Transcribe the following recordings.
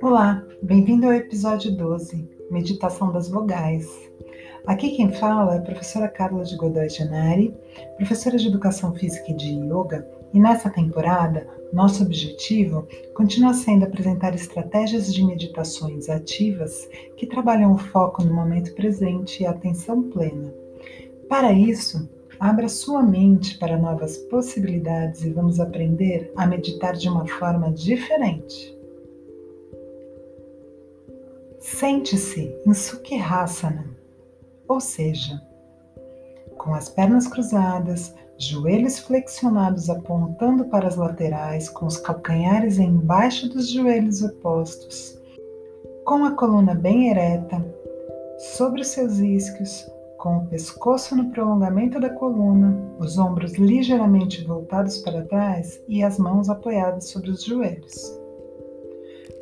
Olá, bem-vindo ao episódio 12, Meditação das Vogais. Aqui quem fala é a professora Carla de Godoy Janari, professora de Educação Física e de Yoga, e nessa temporada, nosso objetivo continua sendo apresentar estratégias de meditações ativas que trabalham o foco no momento presente e a atenção plena. Para isso, abra sua mente para novas possibilidades e vamos aprender a meditar de uma forma diferente. Sente-se em Sukhasana, ou seja, com as pernas cruzadas, joelhos flexionados apontando para as laterais, com os calcanhares embaixo dos joelhos opostos, com a coluna bem ereta, sobre os seus isquios, com o pescoço no prolongamento da coluna, os ombros ligeiramente voltados para trás e as mãos apoiadas sobre os joelhos.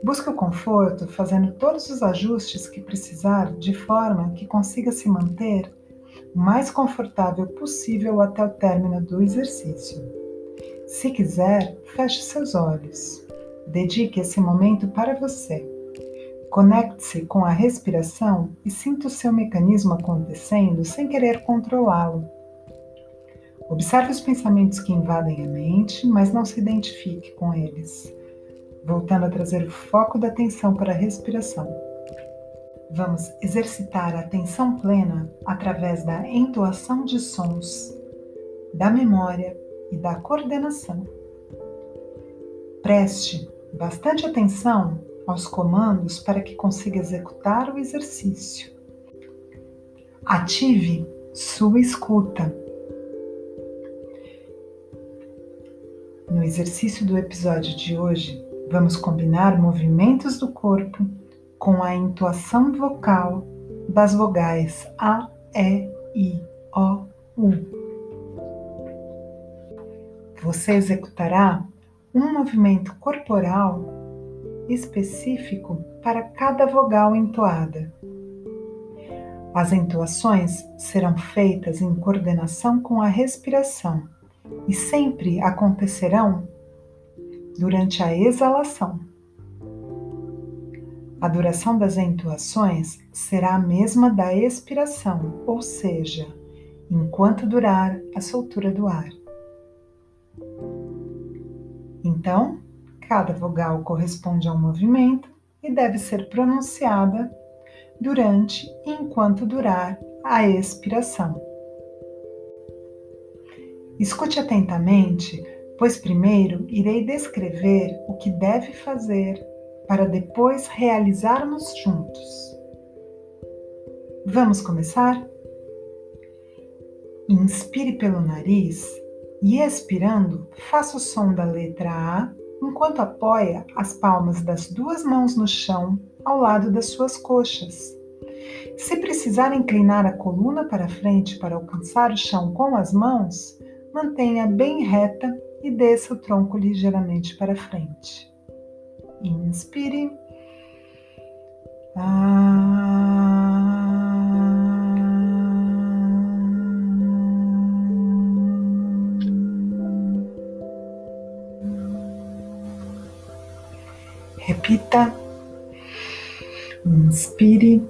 Busque o conforto fazendo todos os ajustes que precisar de forma que consiga se manter o mais confortável possível até o término do exercício. Se quiser, feche seus olhos. Dedique esse momento para você. Conecte-se com a respiração e sinta o seu mecanismo acontecendo sem querer controlá-lo. Observe os pensamentos que invadem a mente, mas não se identifique com eles voltando a trazer o foco da atenção para a respiração. Vamos exercitar a atenção plena através da entoação de sons, da memória e da coordenação. Preste bastante atenção aos comandos para que consiga executar o exercício. Ative sua escuta. No exercício do episódio de hoje, Vamos combinar movimentos do corpo com a entoação vocal das vogais A, E, I, O, U. Você executará um movimento corporal específico para cada vogal entoada. As entoações serão feitas em coordenação com a respiração e sempre acontecerão durante a exalação. A duração das entoações será a mesma da expiração, ou seja, enquanto durar a soltura do ar. Então, cada vogal corresponde a um movimento e deve ser pronunciada durante e enquanto durar a expiração. Escute atentamente pois primeiro irei descrever o que deve fazer para depois realizarmos juntos. Vamos começar? Inspire pelo nariz e expirando, faça o som da letra A enquanto apoia as palmas das duas mãos no chão ao lado das suas coxas. Se precisar inclinar a coluna para frente para alcançar o chão com as mãos, mantenha bem reta e desça o tronco ligeiramente para frente. Inspire. Ah. Repita. Inspire.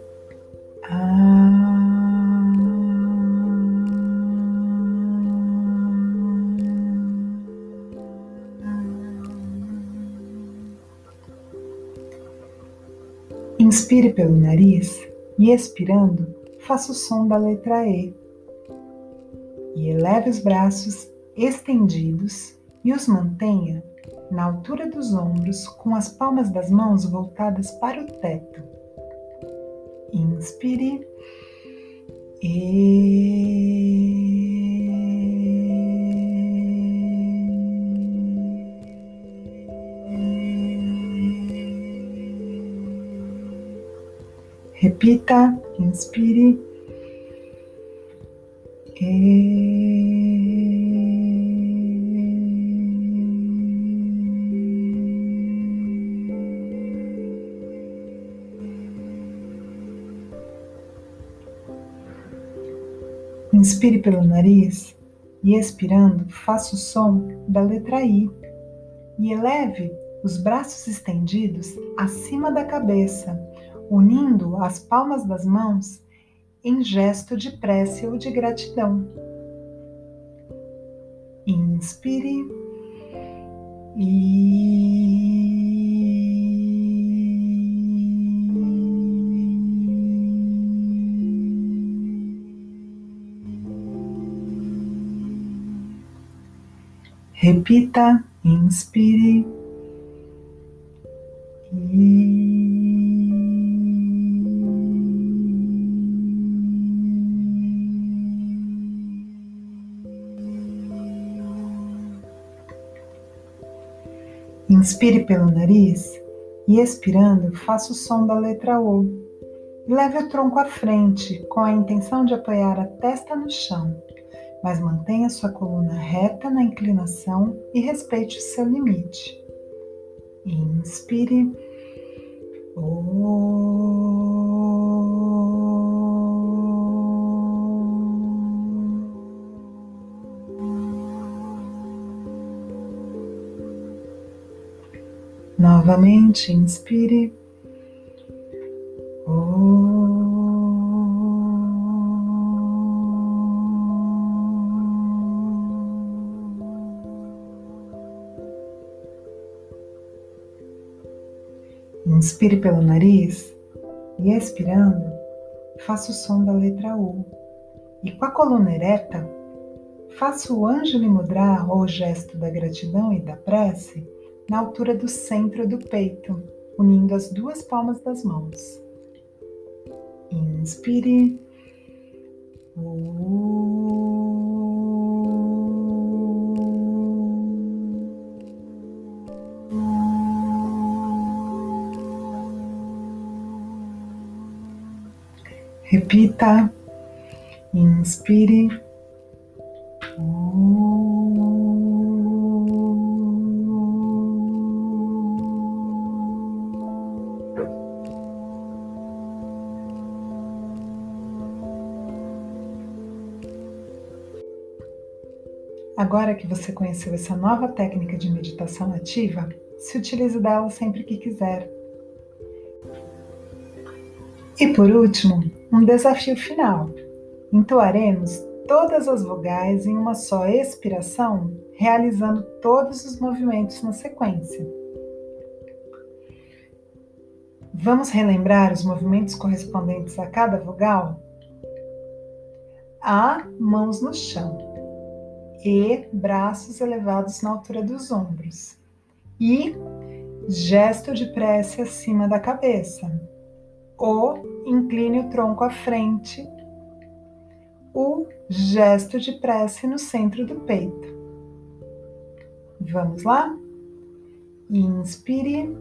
Inspire pelo nariz e expirando, faça o som da letra E. E eleve os braços estendidos e os mantenha na altura dos ombros com as palmas das mãos voltadas para o teto. Inspire. E Repita, inspire. Inspire pelo nariz e expirando, faça o som da letra I e eleve os braços estendidos acima da cabeça, unindo as palmas das mãos em gesto de prece ou de gratidão. Inspire e Repita, inspire e Inspire pelo nariz e expirando, faça o som da letra O. Leve o tronco à frente com a intenção de apoiar a testa no chão mas mantenha sua coluna reta na inclinação e respeite o seu limite. Inspire. Novamente, inspire. Inspire pelo nariz e expirando, faça o som da letra U. E com a coluna ereta, faça o Anjali Mudra ou gesto da gratidão e da prece na altura do centro do peito, unindo as duas palmas das mãos. Inspire. Repita, inspire. Agora que você conheceu essa nova técnica de meditação ativa, se utilize dela sempre que quiser. E por último, um desafio final. Entoaremos todas as vogais em uma só expiração, realizando todos os movimentos na sequência. Vamos relembrar os movimentos correspondentes a cada vogal? A, mãos no chão. E, braços elevados na altura dos ombros. I, gesto de prece acima da cabeça. O, incline o tronco à frente. O, gesto de prece no centro do peito. Vamos lá? Inspire.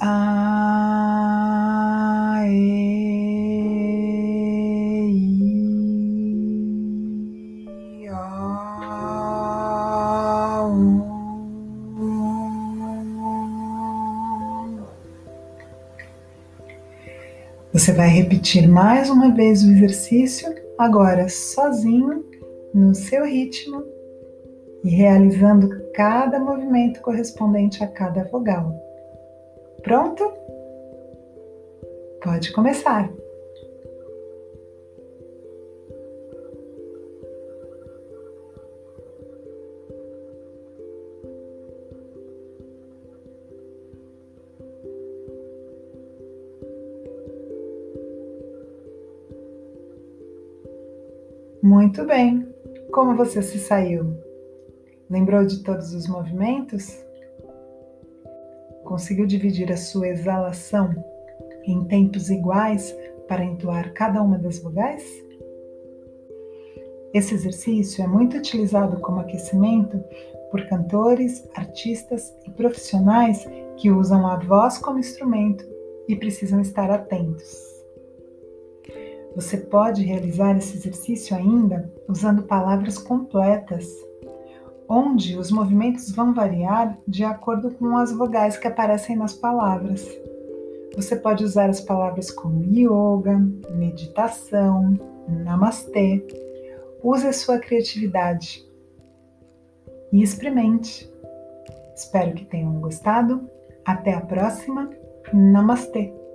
A, Você vai repetir mais uma vez o exercício, agora sozinho, no seu ritmo e realizando cada movimento correspondente a cada vogal. Pronto? Pode começar. Muito bem. Como você se saiu? Lembrou de todos os movimentos? Conseguiu dividir a sua exalação em tempos iguais para entoar cada uma das vogais? Esse exercício é muito utilizado como aquecimento por cantores, artistas e profissionais que usam a voz como instrumento e precisam estar atentos. Você pode realizar esse exercício ainda usando palavras completas, onde os movimentos vão variar de acordo com as vogais que aparecem nas palavras. Você pode usar as palavras como yoga, meditação, namastê, use a sua criatividade e experimente. Espero que tenham gostado. Até a próxima. Namastê!